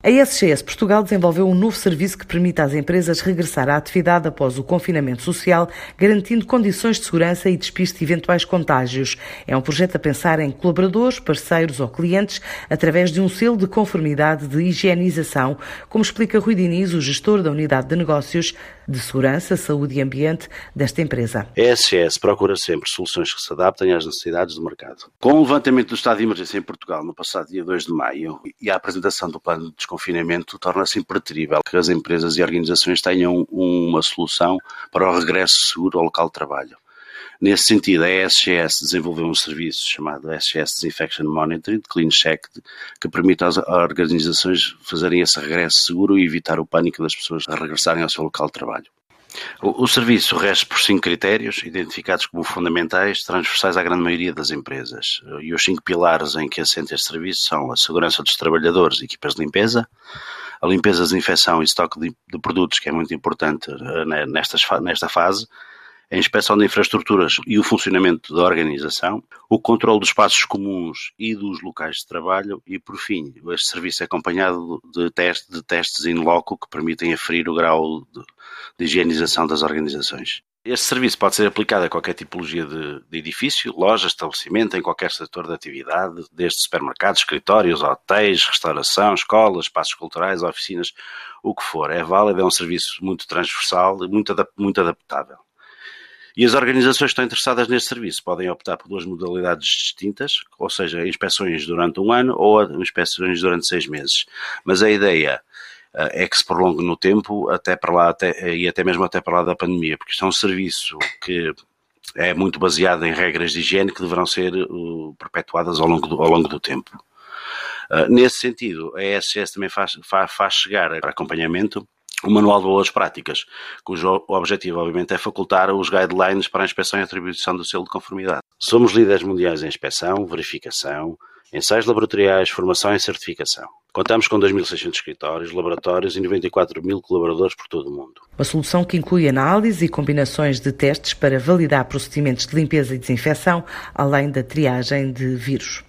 A SGS Portugal desenvolveu um novo serviço que permite às empresas regressar à atividade após o confinamento social, garantindo condições de segurança e despiste de eventuais contágios. É um projeto a pensar em colaboradores, parceiros ou clientes através de um selo de conformidade de higienização, como explica Rui Diniz, o gestor da unidade de negócios de segurança, saúde e ambiente desta empresa. A SGS procura sempre soluções que se adaptem às necessidades do mercado. Com o levantamento do estado de emergência em Portugal no passado dia 2 de maio e a apresentação do plano de desconfinamento, torna-se impreterível que as empresas e organizações tenham uma solução para o regresso seguro ao local de trabalho. Nesse sentido, a SGS desenvolveu um serviço chamado SGS Disinfection Monitoring, Clean Check, que permite às organizações fazerem esse regresso seguro e evitar o pânico das pessoas a regressarem ao seu local de trabalho. O, o serviço rege por cinco critérios, identificados como fundamentais, transversais à grande maioria das empresas. E os cinco pilares em que assenta este serviço são a segurança dos trabalhadores e equipas de limpeza, a limpeza, desinfecção e estoque de, de produtos, que é muito importante uh, nestas, nesta fase, a inspeção de infraestruturas e o funcionamento da organização, o controle dos espaços comuns e dos locais de trabalho e, por fim, este serviço é acompanhado de, teste, de testes in loco que permitem aferir o grau de, de higienização das organizações. Este serviço pode ser aplicado a qualquer tipologia de, de, edifício, loja, estabelecimento, em qualquer setor de atividade, desde supermercados, escritórios, hotéis, restauração, escolas, espaços culturais, oficinas, o que for. É válido, é um serviço muito transversal e muito, muito adaptável. E as organizações que estão interessadas neste serviço podem optar por duas modalidades distintas, ou seja, inspeções durante um ano ou inspeções durante seis meses. Mas a ideia uh, é que se prolongue no tempo até para lá até, e até mesmo até para lá da pandemia, porque isto é um serviço que é muito baseado em regras de higiene que deverão ser perpetuadas ao longo do, ao longo do tempo. Uh, nesse sentido, a SGS também faz, faz, faz chegar acompanhamento o Manual de Boas Práticas, cujo objetivo, obviamente, é facultar os guidelines para a inspeção e atribuição do selo de conformidade. Somos líderes mundiais em inspeção, verificação, ensaios laboratoriais, formação e certificação. Contamos com 2.600 escritórios, laboratórios e 94 mil colaboradores por todo o mundo. Uma solução que inclui análise e combinações de testes para validar procedimentos de limpeza e desinfecção, além da triagem de vírus.